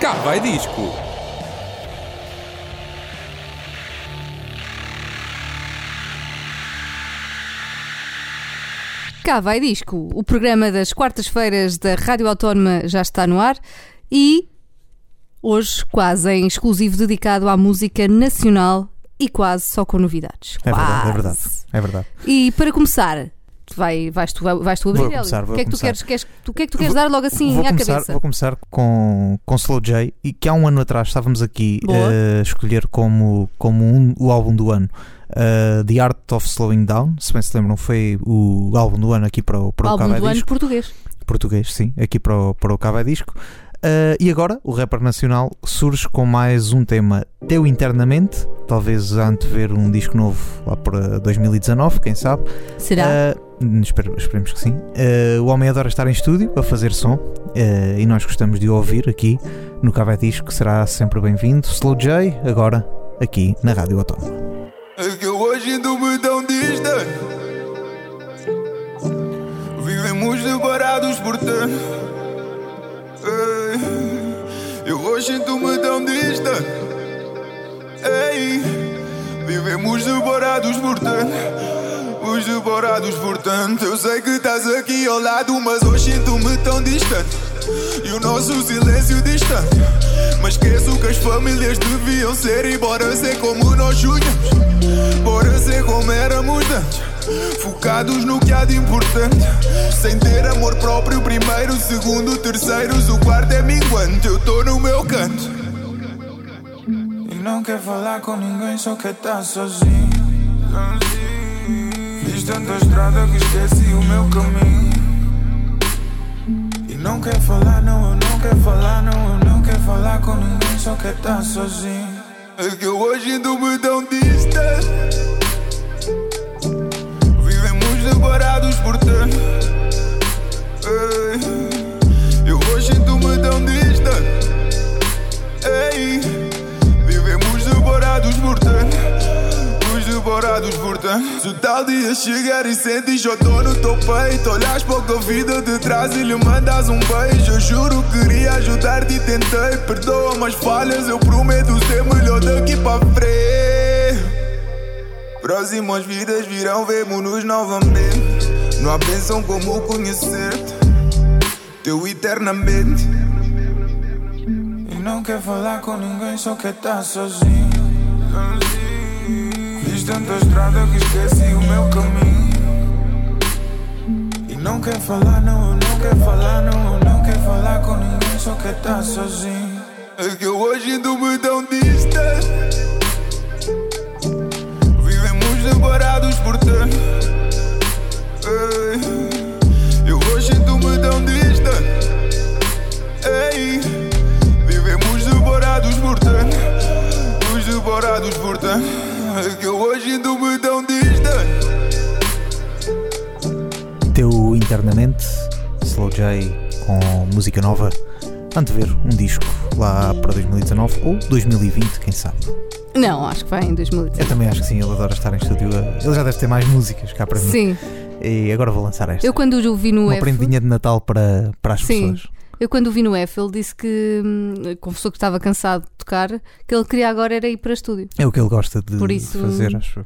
Cá vai disco. Cá vai disco. O programa das quartas-feiras da Rádio Autónoma já está no ar e hoje quase em exclusivo dedicado à música nacional e quase só com novidades. É verdade, é verdade. É verdade. E para começar, vai, vais, tu, vais tu abrir Vou Hélio? começar, vou O que é que tu começar. queres, queres, tu, o que é que tu queres Vou- dar logo assim vou, à começar, cabeça? vou começar com, com Slow J, e que há um ano atrás estávamos aqui Boa. a escolher como, como um- o álbum do ano. uh, The Art of Slowing Down, se bem se lembram, foi o álbum do ano aqui para o, para o Álbum do ano Disco. português. Português, sim, aqui para o, para o Cava Disco. Uh, e agora o rapper nacional surge com mais um tema teu internamente, talvez a antever um disco novo lá para 2019, quem sabe. Será? Uh, espero- esperemos que sim. Uh, o homem adora estar em estúdio a fazer som uh, e nós gostamos de o ouvir aqui no Cava Disco, será sempre bem-vindo. Slow J, agora aqui na Rádio Autónoma. É que hoje me tão distante Vivemos separados por tanto Hoje me tão distante Ei, Vivemos separados por tanto Os separados por tanto. Eu sei que estás aqui ao lado Mas hoje sinto-me tão distante. E o nosso silêncio distante. Mas esqueço que as famílias deviam ser E bora ser como nós sonhamos Bora ser como éramos antes Focados no que há de importante. Sem ter amor próprio Primeiro, segundo, terceiros O quarto é minguante. Eu tô no meu canto. E não quer falar com ninguém Só quer estar sozinho. Fiz tanta estrada que esqueci o meu caminho. E não quer falar, não, eu não quero falar, não, eu não quero falar com ninguém, só quer estar sozinho. É que eu hoje ainda me tão distante. Separados por tanto. Ei, Eu hoje ainda me tão distante. Ei, Vivemos separados por tanto. Os separados por tanto. Se tal dia chegar e sentes tô no teu peito Olhas pouco a vida de trás e lhe mandas um beijo Eu juro queria ajudar-te e tentei Perdoa-me as falhas, eu prometo ser melhor daqui para frente Próximas vidas virão, vemo-nos novamente Não há bênção como conhecer-te Teu eternamente E não quer falar com ninguém, só quer estar sozinho Fiz tanta estrada que esqueci o meu caminho. E não quer falar, não, não quero falar, não, não quero falar com ninguém, só quer estar sozinho. É que hoje ainda me tão distante. Separados por. Ei, Eu hoje ainda me tão distante. Vivemos separados por tanto. Os separados por tanto. É que eu hoje ainda me tão distante. Teu internamente, Slow J com música nova, antever um disco lá para 2019 ou 2020, quem sabe. Não, acho que vai em 2019. Eu também acho que sim, ele adora estar em estúdio. Ele já deve ter mais músicas cá para mim. Sim, E agora vou lançar esta. eu quando o vi no Uma F, prendinha de Natal para, para as Sim. pessoas. eu quando o vi no F, ele disse que hum, confessou que estava cansado de tocar, que ele queria agora era ir para estúdio. É o que ele gosta de Por isso- fazer, acho.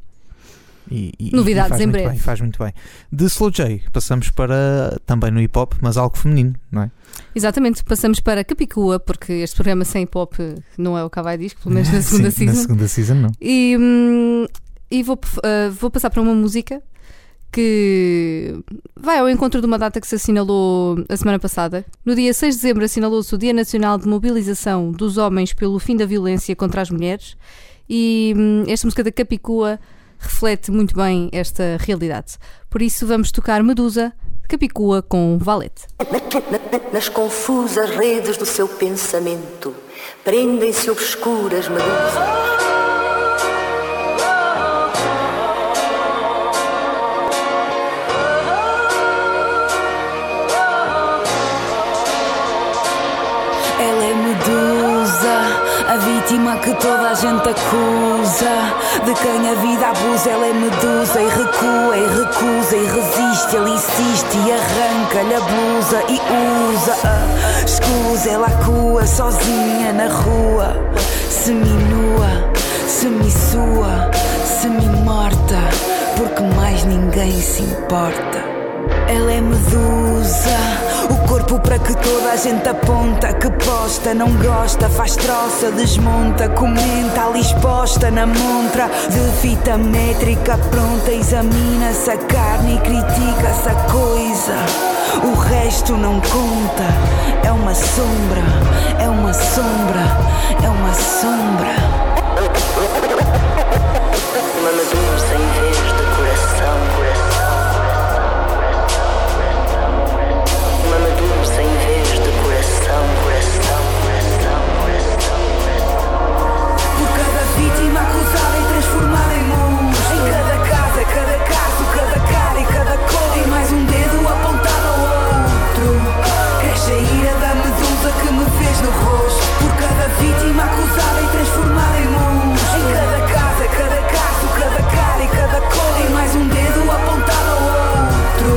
E, e- Novidades e faz em breve. Bem, faz muito bem. De Slow J passamos para também no hip hop, mas algo feminino, não é? Exatamente, passamos para Capicua, porque este programa sem hip-hop não é o Cavai Disco, pelo menos na segunda Sim, Na season. segunda season, não. E, hum, e vou, uh, vou passar para uma música que vai ao encontro de uma data que se assinalou a semana passada. No dia 6 de dezembro assinalou-se o Dia Nacional de Mobilização dos Homens pelo Fim da Violência contra as Mulheres e hum, esta música da Capicua reflete muito bem esta realidade. Por isso vamos tocar Medusa Capicua com Valete. Nas confusas redes do seu pensamento prendem-se obscuras medusas. Vítima que toda a gente acusa. De quem a vida abusa, ela é medusa e recua e recusa e resiste. Ele insiste e arranca-lhe a blusa e usa a escusa. Ela acua sozinha na rua, seminua, semissua, semi-morta, porque mais ninguém se importa. Ela é medusa, o corpo para que toda a gente aponta. Que posta, não gosta, faz troça, desmonta, comenta ali exposta na montra de fita métrica pronta. Examina-se a carne e critica-se a coisa. O resto não conta, é uma sombra, é uma sombra, é uma sombra. Uma medusa em vez de coração, coração. Um dedo apontado ao outro. Cresce a ira da medusa que me fez no rosto. Por cada vítima acusada e transformada em monstro. Em cada casa, cada caso, cada cara e cada cor. E mais um dedo apontado ao outro.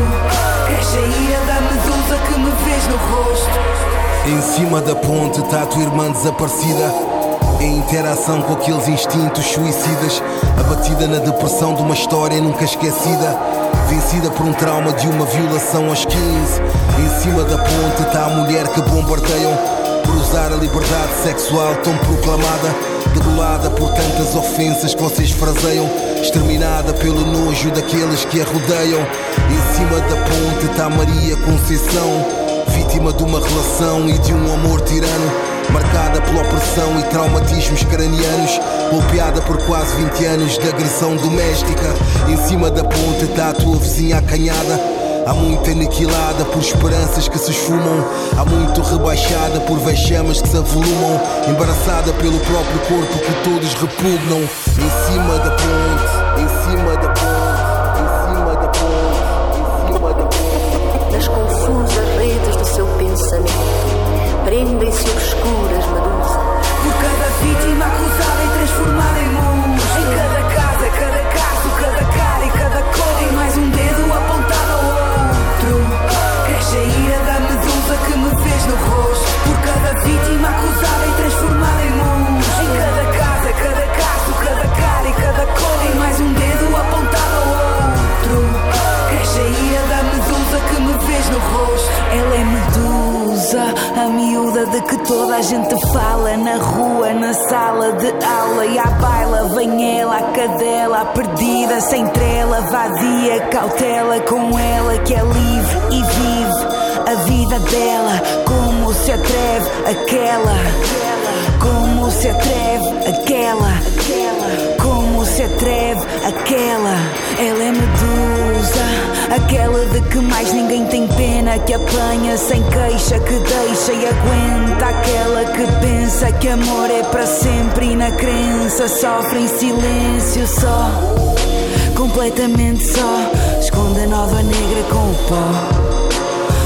Cresce a ira da medusa que me fez no rosto. Em cima da ponte está a tua irmã desaparecida. Em interação com aqueles instintos suicidas. Abatida na depressão de uma história nunca esquecida. Vencida por um trauma de uma violação aos 15. Em cima da ponte está a mulher que bombardeiam. Por usar a liberdade sexual tão proclamada. Degolada por tantas ofensas que vocês fraseiam. Exterminada pelo nojo daqueles que a rodeiam. Em cima da ponte está Maria Conceição. Vítima de uma relação e de um amor tirano Marcada pela opressão e traumatismos cranianos. Golpeada por quase 20 anos de agressão doméstica. Em cima da ponte está a tua vizinha acanhada. Há muito aniquilada por esperanças que se esfumam. Há muito rebaixada por vexames que se avolumam. Embaraçada pelo próprio corpo que todos repugnam. Em cima da ponte, em cima da ponte Em cima da ponte, em cima da ponte. Nas confusas redes do seu pensamento prendem-se obscuras medusas. Por cada vítima acusada e transformada em monstro. Em cada casa, cada caso, cada cara e cada cor. E mais um dedo apontado ao outro. Cresce a ira da medusa que me fez no rosto. Por cada vítima acusada e transformada em monstro. Em cada casa, cada caso, cada cara e cada cor. E mais um dedo a miúda de que toda a gente fala na rua, na sala de aula e à baila. Vem ela, a cadela, a perdida, sem trela, vadia, cautela com ela que é livre e vive a vida dela. Como se atreve aquela, como se atreve aquela, como se atreve aquela. Ela é medusa, aquela de que mais ninguém tem pena, que apanha sem queixa, que deixa e aguenta. Aquela que pensa que amor é para sempre e na crença sofre em silêncio só, completamente só. Esconde a nova negra com o pó,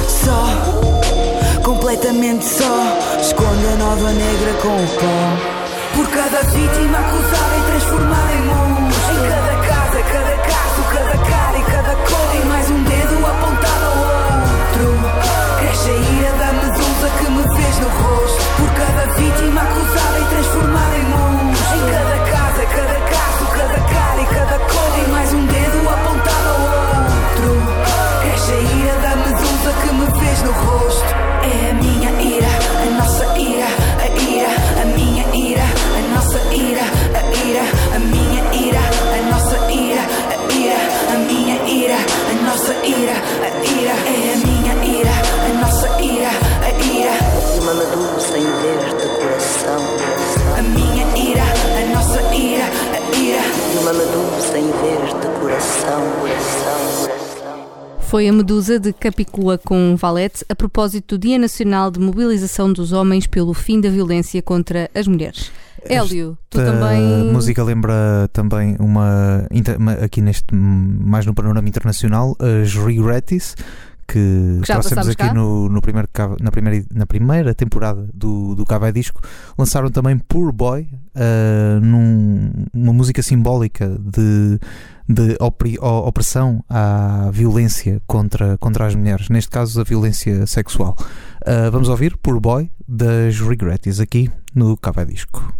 só, completamente só. Esconde a nova negra com o pó. Por cada vítima acusada e transformada em monstro. Em cada casa, cada caso, cada cara e cada cor. E mais um dedo apontado ao outro. Cresce a ira da medusa que me fez no rosto. Por cada vítima acusada e transformada em monstro. Em cada casa, cada caso, cada cara e cada cor. E mais um dedo apontado ao outro. Cresce a ira da medusa que me fez no rosto. É a minha Foi a Medusa de Capicua com Valete a propósito do Dia Nacional de Mobilização dos Homens pelo fim da violência contra as mulheres. Hélio, tu também. música lembra também uma, aqui neste mais no panorama internacional as Regrettes que, Que já trouxemos aqui cá. no, no primeiro, na, primeira, na primeira temporada do, do Cava Disco, lançaram também Poor Boy, ah, num- uma música simbólica de, de opri- opressão à violência contra, contra as mulheres, neste caso a violência sexual. Ah, vamos ouvir Poor Boy das Regrettes aqui no Cava Disco.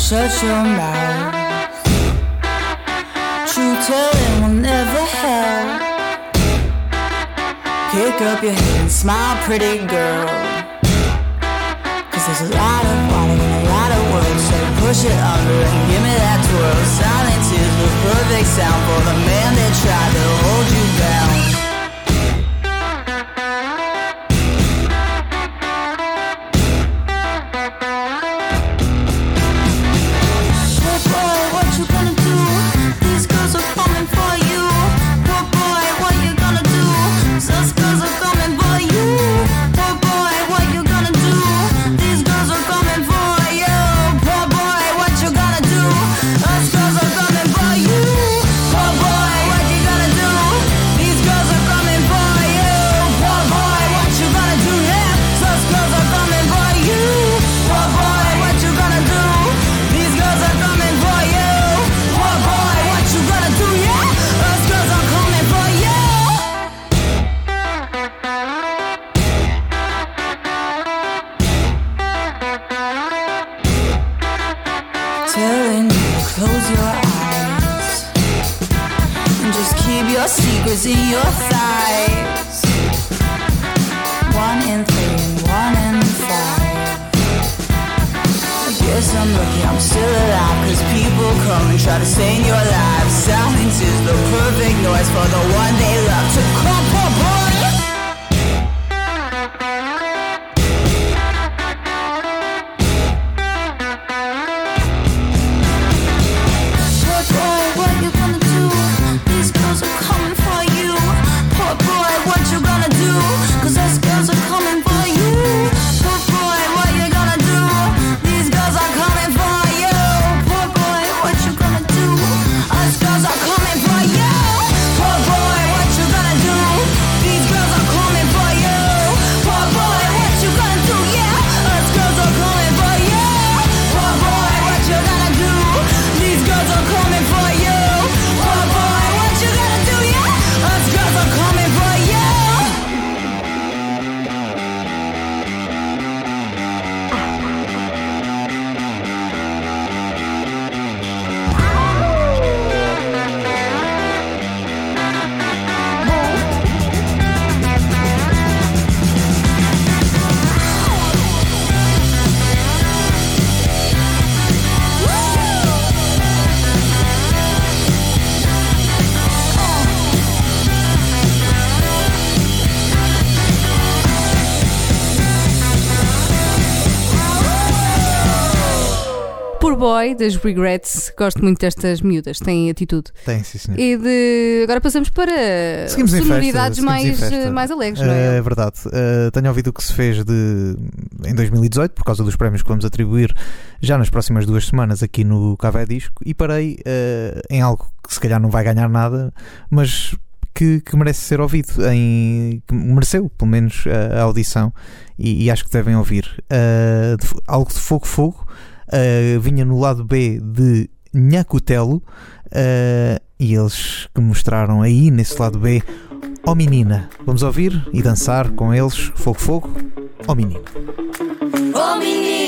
Shut your mouth. True telling will never help. Pick up your head and smile, pretty girl. Cause there's a lot of water and a lot of words. So push it under and give me that twirl. Silence is the perfect sound for the man that tried to hold you down. Das Regrets. Gosto muito destas miúdas, têm atitude. Tem, sim, senhor. E de. Agora passamos para Seguimos sonoridades festa, mais, eh, mais alegres, não É é? verdade. Uh, tenho ouvido o que se fez de, em 2018, por causa dos prémios que vamos atribuir já nas próximas duas semanas aqui no Café Disco, e parei uh, em algo que se calhar não vai ganhar nada, mas que, que merece ser ouvido, em, que mereceu pelo menos a, a audição, e, e acho que devem ouvir. Uh, de- algo de Fogo Fogo uh, vinha no lado B de Nhacutelo, uh, e eles que mostraram aí nesse lado B. Ó menina, vamos ouvir e dançar com eles Fogo Fogo, ó menino. Oh menina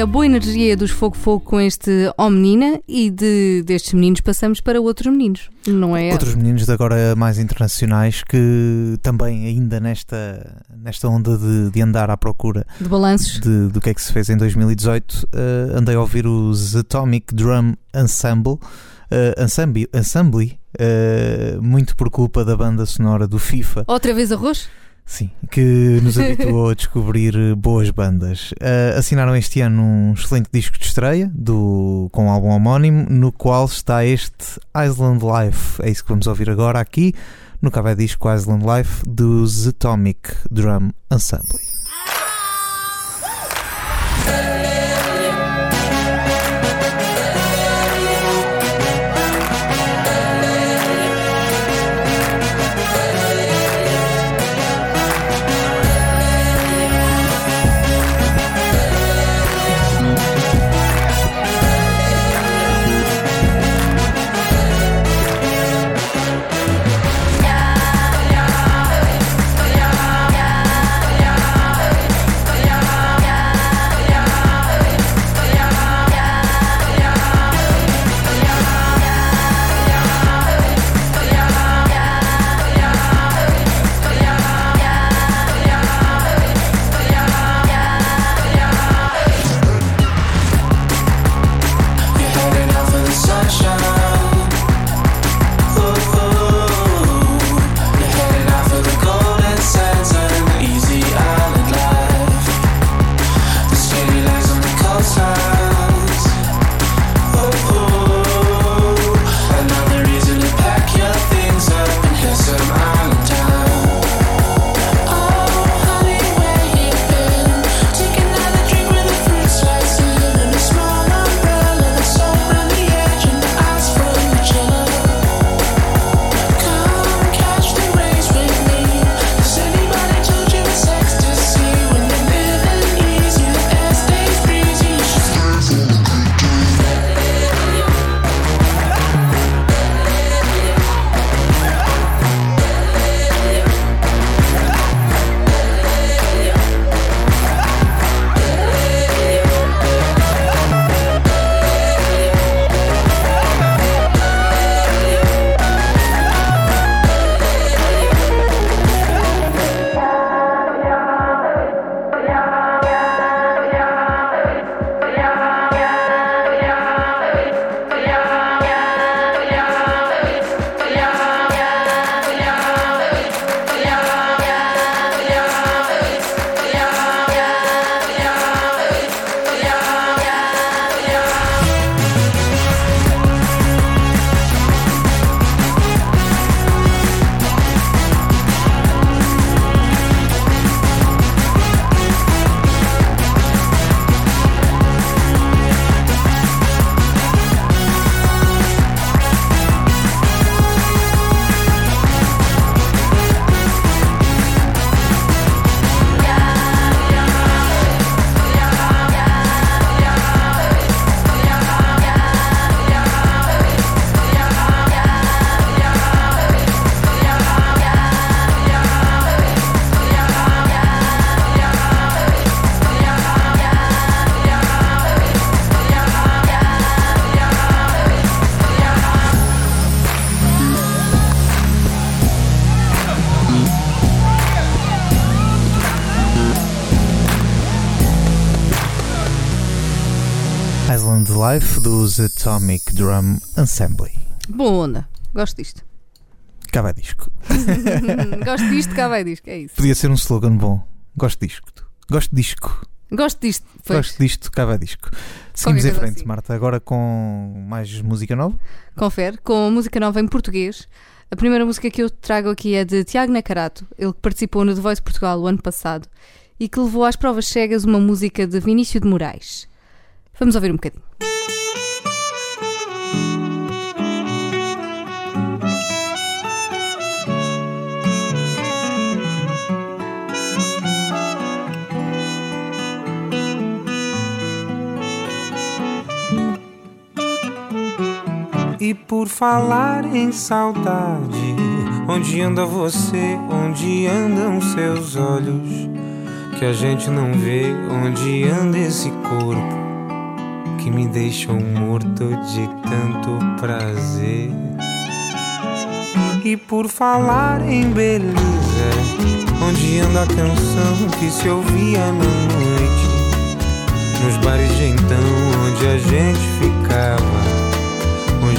a boa energia dos Fogo Fogo com este Ó Menina e de, destes meninos passamos para outros meninos, não é? Outros meninos de agora mais internacionais que também ainda nesta, nesta onda de, de andar à procura De balanços. de- do que é que se fez em 2018, eh, andei a ouvir os Atomic Drum Ensemble, eh, Ensemble, Ensemble eh, muito por culpa da banda sonora do FIFA, Outra vez arroz? Sim, que nos habituou a descobrir boas bandas. Eh, assinaram este ano um excelente disco de estreia do, com um álbum homónimo, no qual está este Island Life. É isso que vamos ouvir agora aqui no Café Disco Island Life dos Atomic Drum Ensemble. Life dos Atomic Drum Ensemble. Boa onda. Gosto disto. Cá vai disco. Gosto disto, cá vai disco. É isso. Podia ser um slogan bom. Gosto disto. Gosto disco. Gosto disto. Pois. Gosto disto, cá vai disco. Seguimos em frente, assim. Marta. Agora com mais música nova. Confere, com música nova em português. A primeira música que eu trago aqui é de Tiago Nacarato, ele que participou no The Voice Portugal o ano passado e que levou às provas cegas uma música de Vinícius de Moraes. Vamos ouvir um bocadinho. Falar em saudade, onde anda você? Onde andam seus olhos? Que a gente não vê onde anda esse corpo que me deixa morto de tanto prazer. E por falar em beleza, onde anda a canção que se ouvia na noite? Nos bares de então, onde a gente ficava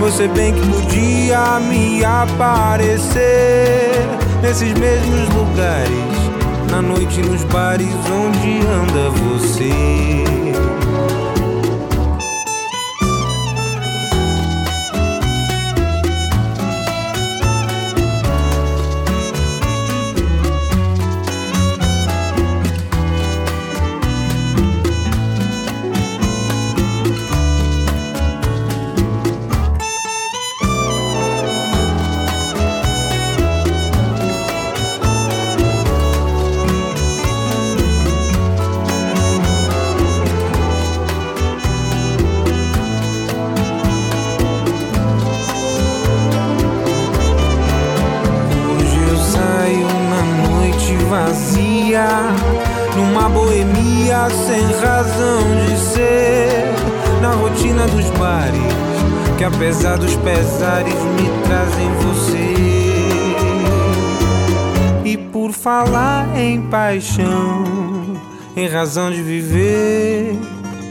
Você bem que podia me aparecer nesses mesmos lugares, na noite nos bares onde anda você. Razão de viver,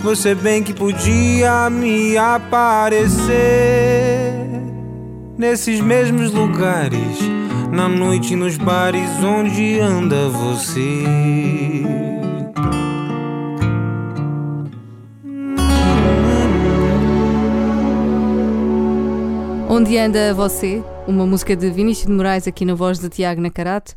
você bem que podia me aparecer nesses mesmos lugares, na noite nos bares onde anda você. Onde anda você? Uma música de Vinícius de Moraes aqui na voz de Tiago Nacarato.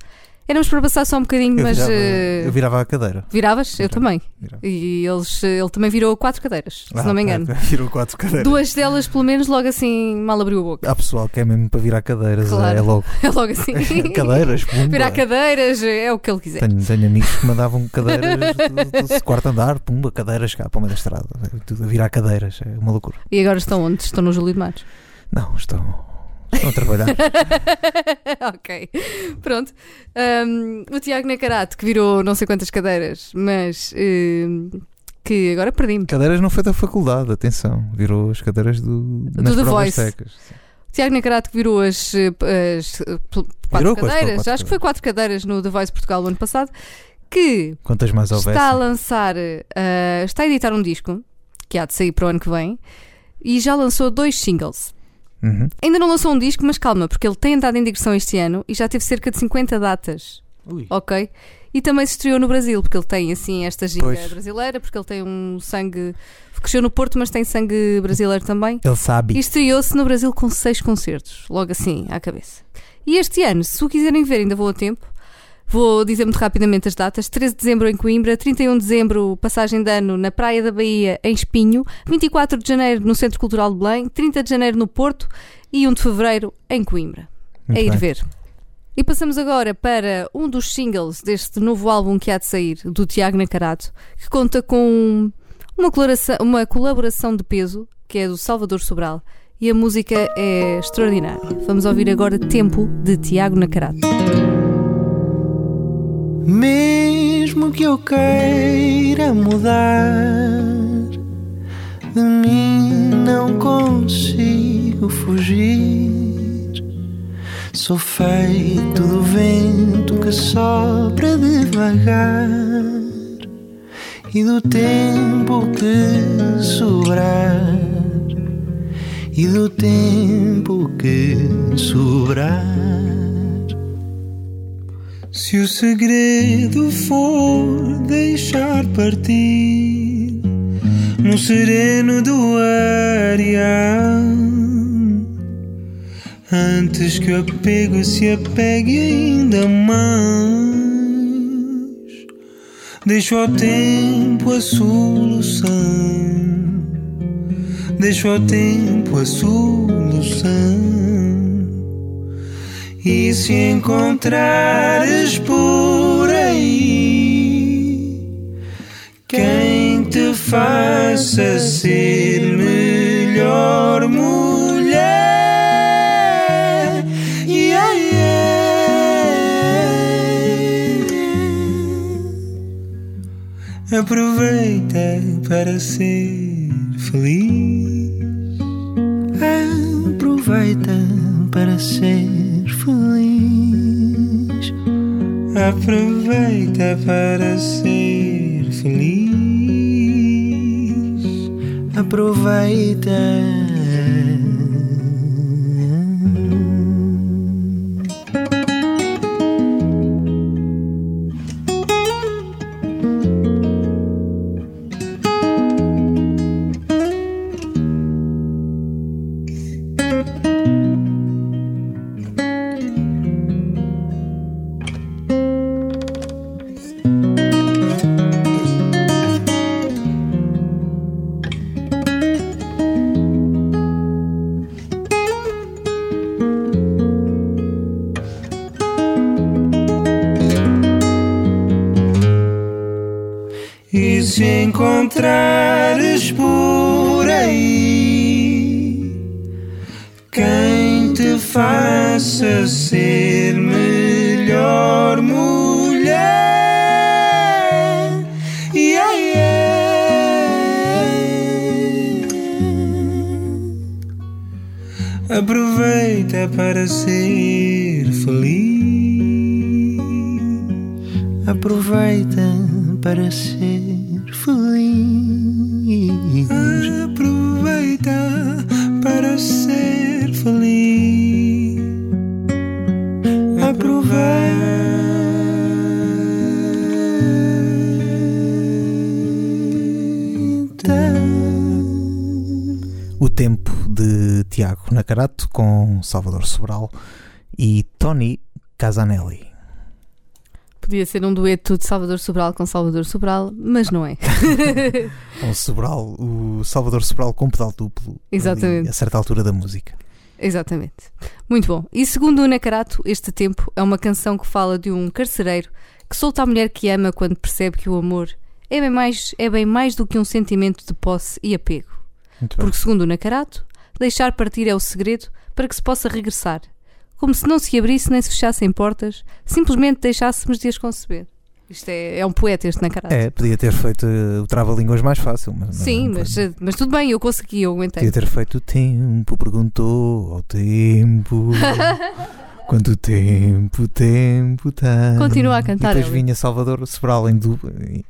Éramos para passar só um bocadinho, Eu mas. virava, eh, eu virava a cadeira. Viravas? Eu Virava, também. virava. E eles, ele também virou quatro cadeiras, se Ah, não me engano. é, Virou quatro cadeiras. Duas delas, pelo menos, logo assim, mal abriu a boca. Há pessoal que é mesmo para virar cadeiras. Claro. É logo. É logo assim. cadeiras, pumba. Virar cadeiras, é o que ele quiser. Tenho, tenho amigos que mandavam cadeiras do, do quarto andar, pumba, cadeiras cá para o meio da estrada. Tudo a virar cadeiras, é uma loucura. E agora estão onde? Estão no Júlio de Matos. Não, estão, estão a trabalhar. ok, pronto. Um, o Tiago Nacarato, que virou não sei quantas cadeiras, mas um, que agora perdi-me. cadeiras não foi da faculdade, atenção. Virou as cadeiras do, nas The provas Voice. secas. O Tiago Nacarato que virou as, as, eh, quatro Virou cadeiras, quatro acho que foi quatro cadeiras no The Voice Portugal o ano passado, que Quantas mais houvesse. está a lançar, eh, está a editar um disco, que há de sair para o ano que vem, e já lançou dois singles. Uhum. Ainda não lançou um disco, mas calma, porque ele tem andado em digressão este ano e já teve cerca de 50 datas, Ui. ok? E também se estreou no Brasil, porque ele tem assim esta ginga Pois. brasileira, porque ele tem um sangue. Cresceu no Porto, mas tem sangue brasileiro também. Ele sabe. E estreou-se no Brasil com seis concertos, logo assim, à cabeça. E este ano, se o quiserem ver, ainda vou a tempo. Vou dizer muito rapidamente as datas: 13 de dezembro em Coimbra, 31 de dezembro, passagem de ano na Praia da Bahia, em Espinho, 24 de janeiro no Centro Cultural de Belém, 30 de janeiro no Porto e 1 de fevereiro em Coimbra. Muito a ir bem. ver. E passamos agora para um dos singles deste novo álbum que há de sair, do Tiago Nacarato, que conta com uma uma colaboração de peso, que é do Salvador Sobral. E a música é extraordinária. Vamos ouvir agora Tempo de Tiago Nacarato. Mesmo que eu queira mudar, de mim não consigo fugir. Sou feito do vento que sopra devagar e do tempo que sobrar e do tempo que sobrar. Se o segredo for deixar partir no sereno do areal, antes que o apego se apegue ainda mais, deixo ao tempo a solução, deixo ao tempo a solução. E se encontrares por aí quem te faça ser melhor mulher, yeah, yeah. aproveita para ser feliz. Aproveita para ser feliz. Aproveita para ser feliz. Aproveita. Salvador Sobral e Tony Casanelli. Podia ser um dueto de Salvador Sobral com Salvador Sobral, mas não é. O Sobral, o Salvador Sobral com pedal duplo. Exatamente. a certa altura da música. Exatamente. Muito bom. E segundo o Nacarato, este tempo é uma canção que fala de um carcereiro que solta a mulher que ama quando percebe que o amor é bem mais, é bem mais do que um sentimento de posse e apego. Porque, segundo o Nacarato, deixar partir é o segredo para que se possa regressar. Como se não se abrisse nem se fechassem portas, simplesmente deixássemos de as conceber. Isto é, é um poeta, este Nacarato. É, podia ter feito uh, o trava-línguas mais fácil. Mas não- Sim, mas, foi. mas tudo bem, eu consegui, eu aguentei. Podia ter feito o tempo, perguntou ao tempo. Quanto tempo, tempo tem. Continua a cantar, E depois vinha Salvador Sobral em du-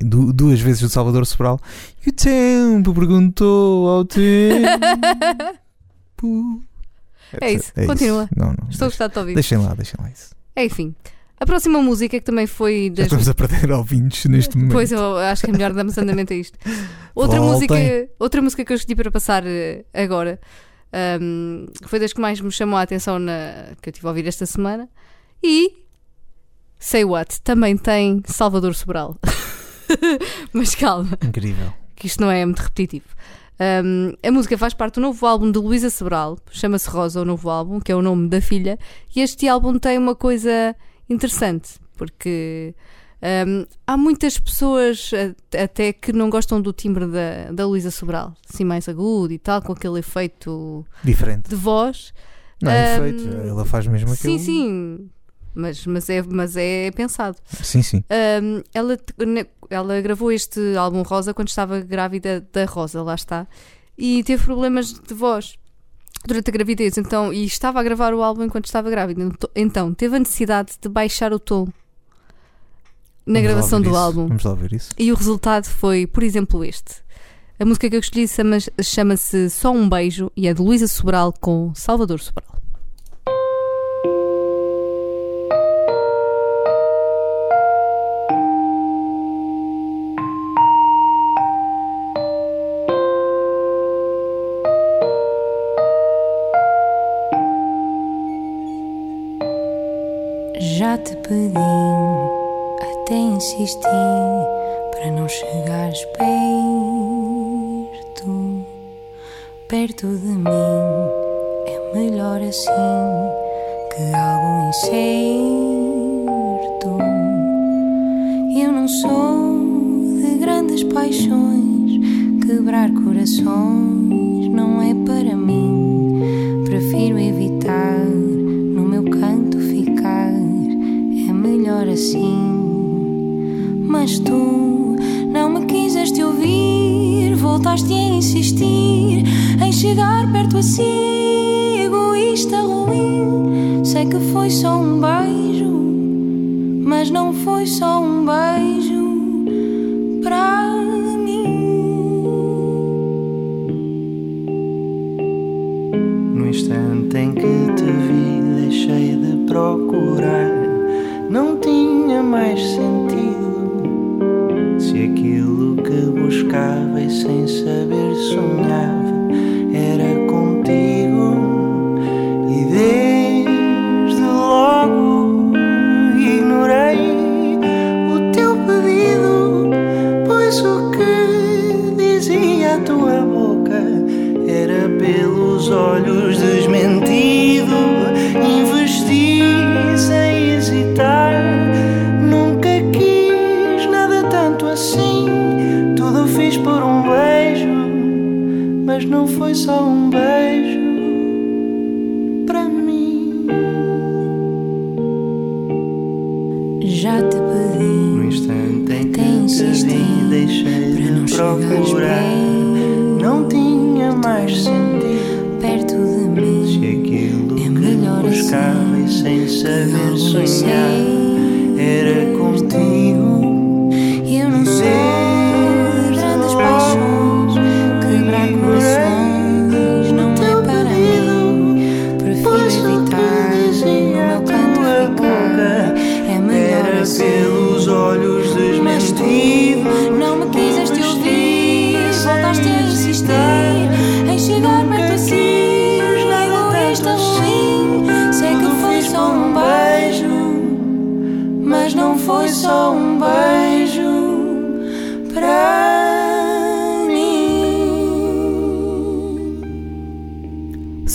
du- duas vezes o Salvador Sobral. E o tempo perguntou ao tempo. É isso, continua. Não, não. Estou a gostar de ouvir. Deixem lá, deixem lá isso. Enfim, a próxima música que também foi Já das estamos a perder ouvintes neste momento. Pois eu acho que é melhor darmos andamento a isto. Outra Voltem. música, outra música que eu escolhi para passar eh, agora ahm, foi das que mais me chamou a atenção na, que eu tive a ouvir esta semana. E Say What também tem Salvador Sobral. Mas calma, Incrível. que isto não é muito repetitivo. Ahm, a música faz parte do novo álbum de Luísa Sobral, chama-se Rosa, o novo álbum, que é o nome da filha, e este álbum tem uma coisa interessante, porque Um, há muitas pessoas até que não gostam do timbre da, da Luísa Sobral, assim mais agudo e tal, com aquele efeito Diferente. de voz. Não é Ahm, efeito, ela faz mesmo aquilo. Sim, sim, mas, mas, é, mas é pensado. Sim, sim. Um, ela, ela gravou este álbum Rosa quando estava grávida da Rosa, lá está, e teve problemas de voz durante a gravidez, então, e estava a gravar o álbum enquanto estava grávida, então teve a necessidade de baixar o tom na Vamos gravação do isso. álbum. Vamos lá ouvir isso. E o resultado foi, por exemplo, este. A música que eu escolhi chama- chama-se Só um Beijo e é de Luísa Sobral com Salvador Sobral. Já te pedi, até insisti, para não chegares perto, perto de mim. É melhor assim que algo incerto. Eu não sou de grandes paixões, quebrar corações não é para mim. Prefiro evitar assim. Mas tu não me quiseste ouvir, voltaste a insistir em chegar perto assim, egoísta ruim. Sei que foi só um beijo, mas não foi só um beijo para mim. No instante em que te vi, deixei de procurar. Mais sentido. Se aquilo que buscava e sem saber sonhava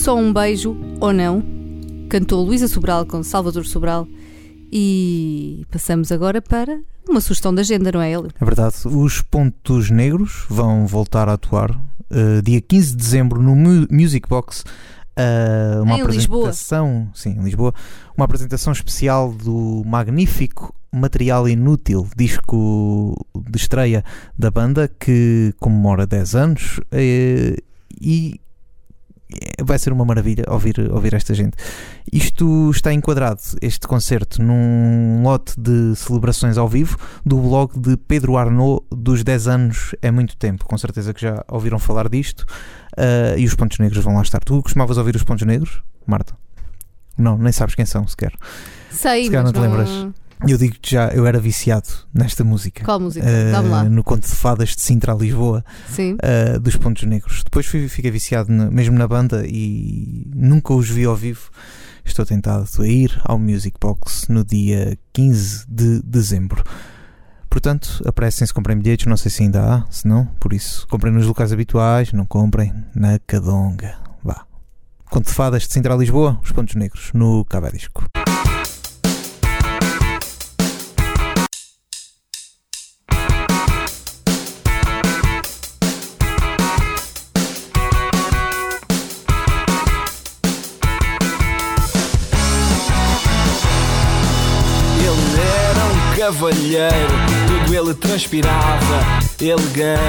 Só um beijo ou não? Cantou Luísa Sobral com Salvador Sobral. E passamos agora para uma sugestão da agenda, não é ele? É verdade. Os Pontos Negros vão voltar a atuar uh, dia 15 de dezembro no Mu- Music Box. uh, uma Em Lisboa. apresentação, sim, em Lisboa, uma apresentação especial do magnífico Material Inútil, disco de estreia da banda que comemora 10 anos eh, e vai ser uma maravilha ouvir, ouvir esta gente. Isto está enquadrado, este concerto, num lote de celebrações ao vivo do blog de Pedro Arnaud dos 10 anos é muito tempo. Com certeza que já ouviram falar disto. Ah, e os Pontos Negros vão lá estar. Tu costumavas ouvir os Pontos Negros, Marta? Não, nem sabes quem são sequer. Sei, Se calhar não te lembras. Eu digo que já eu era viciado nesta música. Qual música? Dá-me lá. No Conto de Fadas de Sintra a Lisboa Sim. uh, dos Pontos Negros. Depois fui, fiquei viciado na- mesmo na banda e nunca os vi ao vivo. Estou tentado a ir ao Music Box no dia 15 de dezembro. Portanto, apressem-se, comprem bilhetes. Não sei se ainda há, se não, por isso, comprem nos locais habituais. Não comprem na Cadonga. Vá. Conto de Fadas de Sintra a Lisboa, os Pontos Negros, no Cabo Disco. Cavalheiro, tudo ele transpirava, elegância.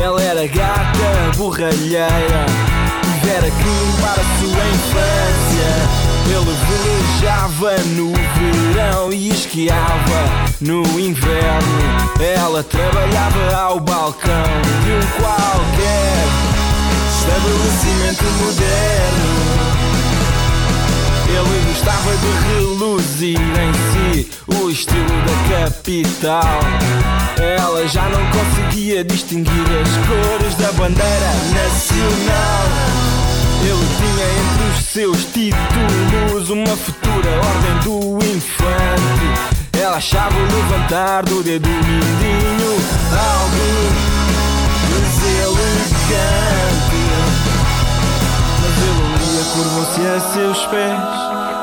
Ela era gata, borralheira, tivera que limpar a sua infância. Ele velejava no verão e esquiava no inverno. Ela trabalhava ao balcão de um qualquer estabelecimento moderno. Ele gostava de reluzir em si o estilo da capital. Ela já não conseguia distinguir as cores da bandeira nacional. Ele tinha entre os seus títulos uma futura ordem do infante. Ela achava o levantar do dedo mindinho algo deselegante. Mas ele curvou-se a seus pés.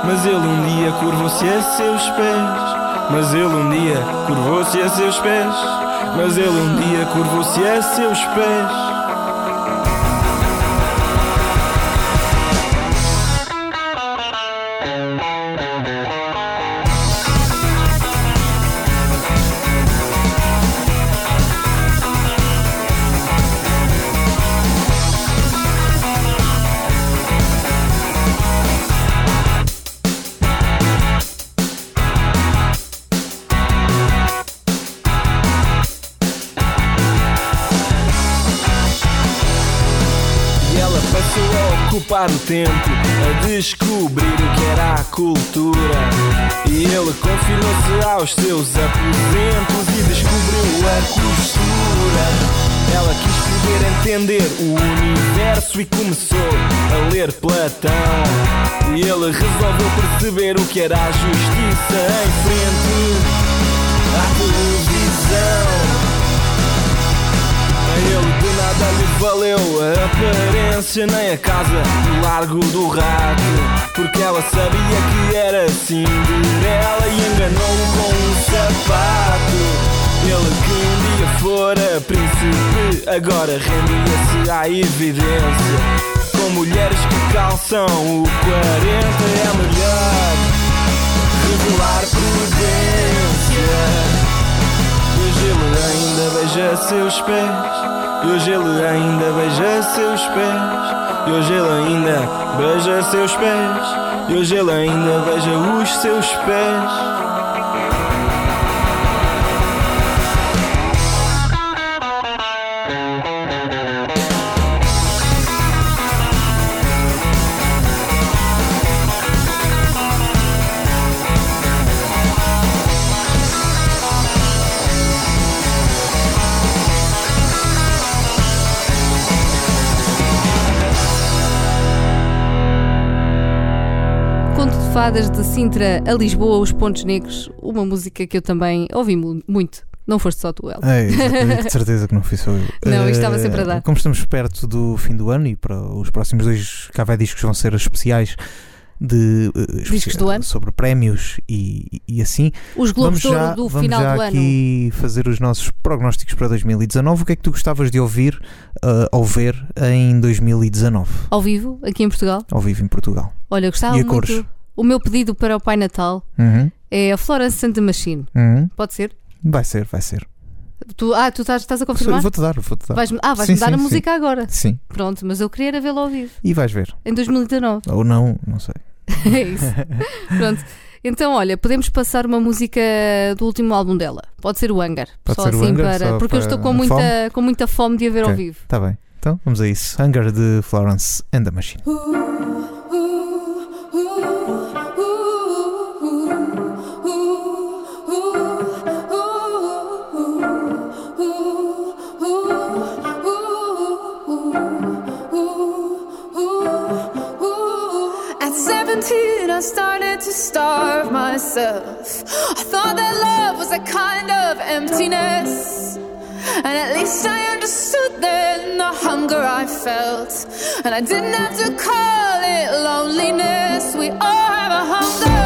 Mas ele um dia curvou-se a seus pés. Mas ele um dia curvou-se a seus pés. Mas ele um dia curvou-se a seus pés. Ocupar o tempo a descobrir o que era a cultura. E ele confinou-se aos seus aposentos e descobriu a costura. Ela quis poder entender o universo e começou a ler Platão. E ele resolveu perceber o que era a justiça em frente à televisão. Ele nada lhe valeu a aparência nem a casa no largo do rato Porque ela sabia que era Cinderela e enganou-o com um sapato. Ele que um dia fora príncipe agora rendia-se à evidência. Com mulheres que calçam o 40 é melhor revelar prudência. Hoje ele ainda beija seus pés. E hoje ele ainda beija seus pés. E hoje ele ainda beija seus pés. E hoje ele ainda beija os seus pés. Fadas de Sintra a Lisboa, os Pontos Negros, uma música que eu também ouvi mu- muito. Não foste só tu, ela. É, de certeza que não fui só eu. Não, isto estava Eh, sempre a dar. Como estamos perto do fim do ano e para os próximos dois Café Discos vão ser especiais de eh, Discos do ano. sobre prémios e, e assim. Os Globos vamos já, do vamos final já do ano. aqui fazer os nossos prognósticos para 2019. O que é que tu gostavas de ouvir eh, ou ver em 2019, Ao vivo, aqui em Portugal. ao vivo em Portugal? Olha, gostava E a muito. cores? O meu pedido para o Pai Natal Uhum, é a Florence and the Machine. uhum. Pode ser? Vai ser, vai ser. Tu, ah, tu estás, estás a confirmar? Vou-te dar, vou-te dar. Vais, ah, vais-me Sim, dar sim, a sim. música agora. Sim, Pronto, mas eu queria era vê-la ao vivo, e vais ver. em 2019. Ou não, não sei. é isso. Pronto. Então, olha, podemos passar uma música do último álbum dela. Pode ser o Hangar. Pode só ser o assim Hangar, para. só Porque eu para estou com muita, fome? com muita fome de a ver ao Ok. vivo. Tá bem. Então vamos a isso. Hunger de Florence and the Machine. At felt. And I didn't have to call it loneliness. We all have a hunger.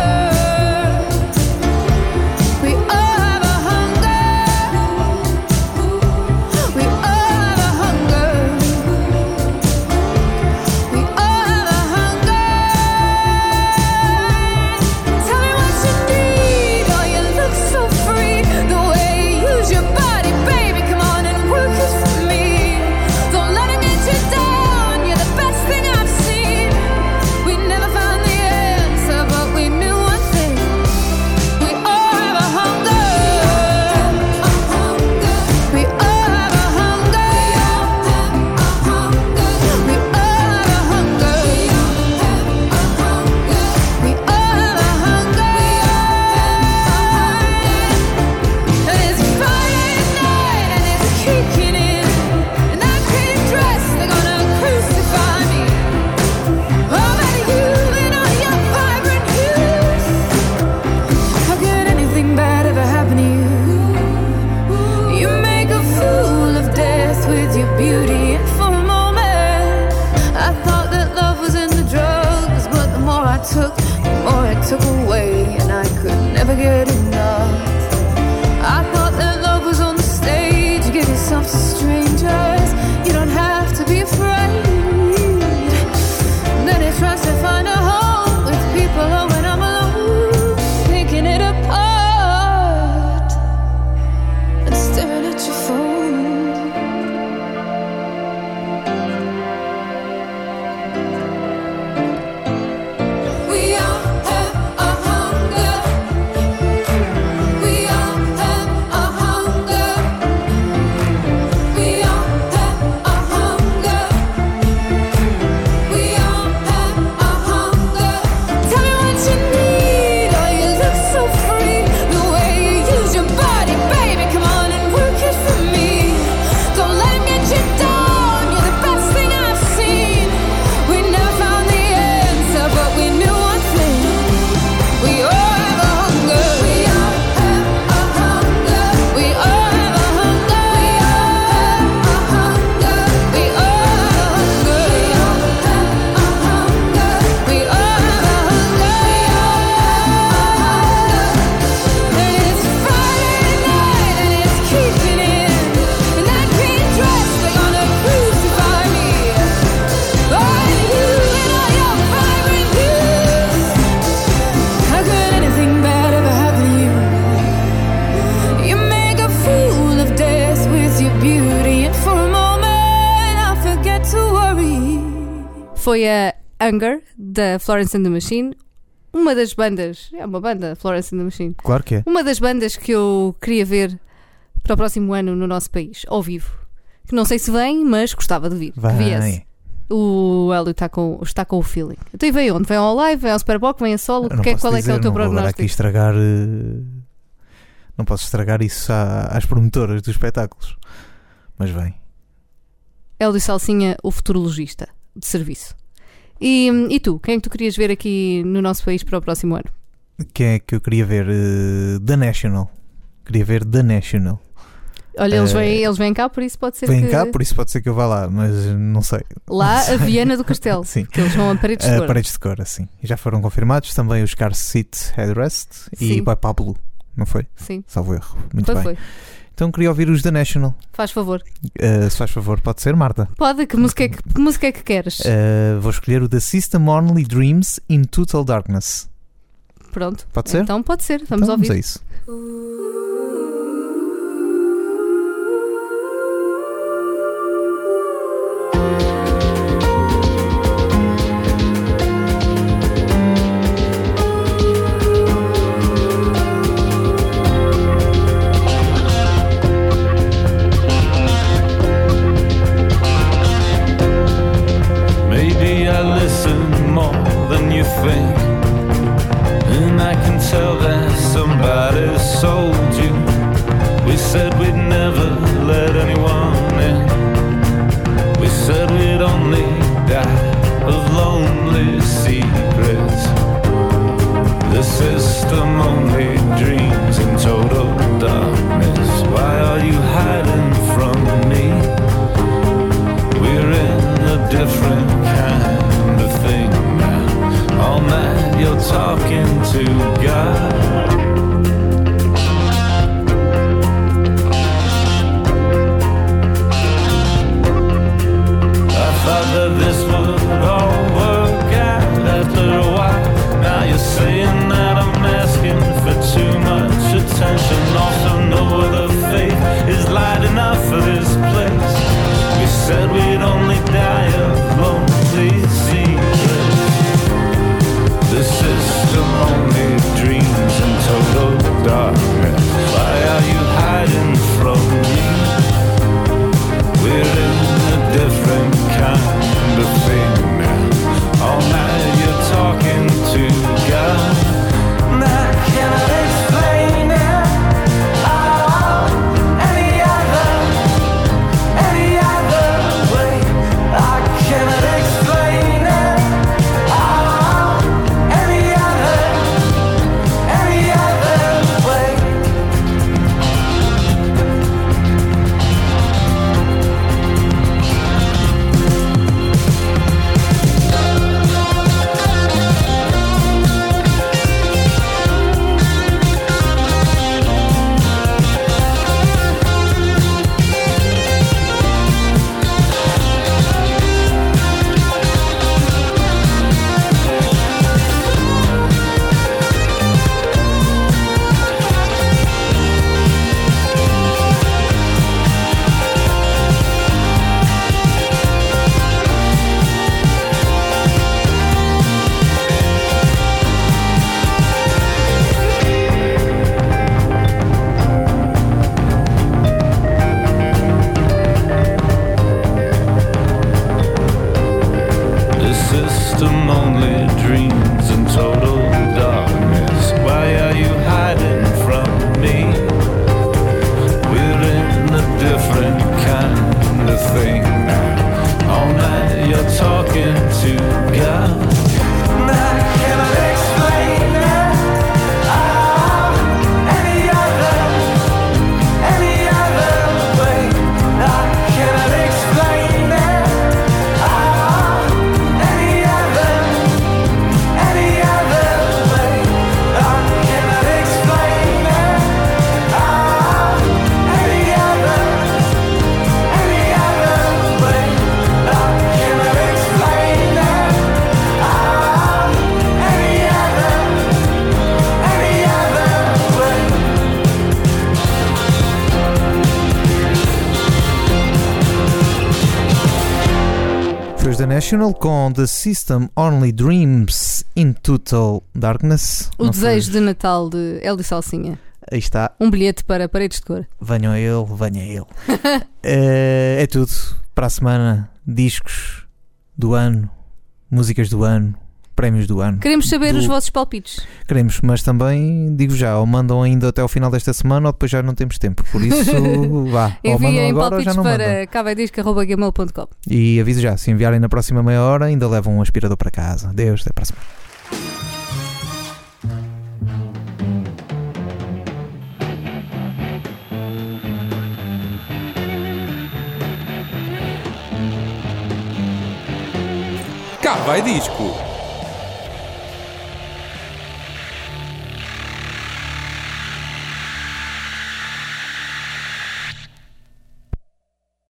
Foi a Hunger, da Florence and the Machine. Uma das bandas, é uma banda, Florence and the Machine. Claro que é. Uma das bandas que eu queria ver para o próximo ano no nosso país, ao vivo. Que não sei se vem, mas gostava de vir. Que viesse. Vai. O Hélio está com, está com o feeling. Então e vem onde? Vem ao live, vem ao Superboc, vem a solo? Não Que é- qual é que é o dizer, teu não prognóstico? aqui estragar. eh, Não posso estragar isso à- às promotoras dos espetáculos. Mas bem. Hélio Salsinha, o futurologista de serviço. E, e tu, quem é que tu querias ver aqui no nosso país para o próximo ano? Quem é que eu queria ver? Eh, The National. Queria ver The National. Olha, eles, Eh, vêm, eles vêm cá, por isso pode ser Vem que cá, por isso pode ser que eu vá lá, mas não sei. lá a Viana do Castelo, Sim. que eles vão a paredes de Uh, cor. paredes de cor. E Já foram confirmados também os Car Seat Headrest e Sim. By Pablo, não foi? Sim, Salvo erro. Muito foi, bem. foi. Então queria ouvir os The National. Faz favor. Uh, se faz favor, pode ser, Marta? Pode, que música é que, que música é que queres? Uh, vou escolher o The System Only Dreams in Total Darkness. Pronto. Pode ser? Então pode ser, vamos Então, ouvir. a isso. Os The National com The System Only Dreams in Total Darkness. O desejo foi? de Natal de Hélio Salsinha. Aí está. Um bilhete para paredes de cor. Venham a ele, venha a ele. Eh, é tudo. Para a semana, discos do ano, músicas do ano, prémios do ano. Queremos saber Do- os vossos palpites. Queremos, mas também digo já, ou mandam ainda até ao final desta semana ou depois já não temos tempo. Por isso, vá. Enviem agora ou já palpites para cavaidisco.gmail.com E aviso já, se enviarem na próxima meia hora, ainda levam um aspirador para casa. Deus, até para a semana. Cá vai disco.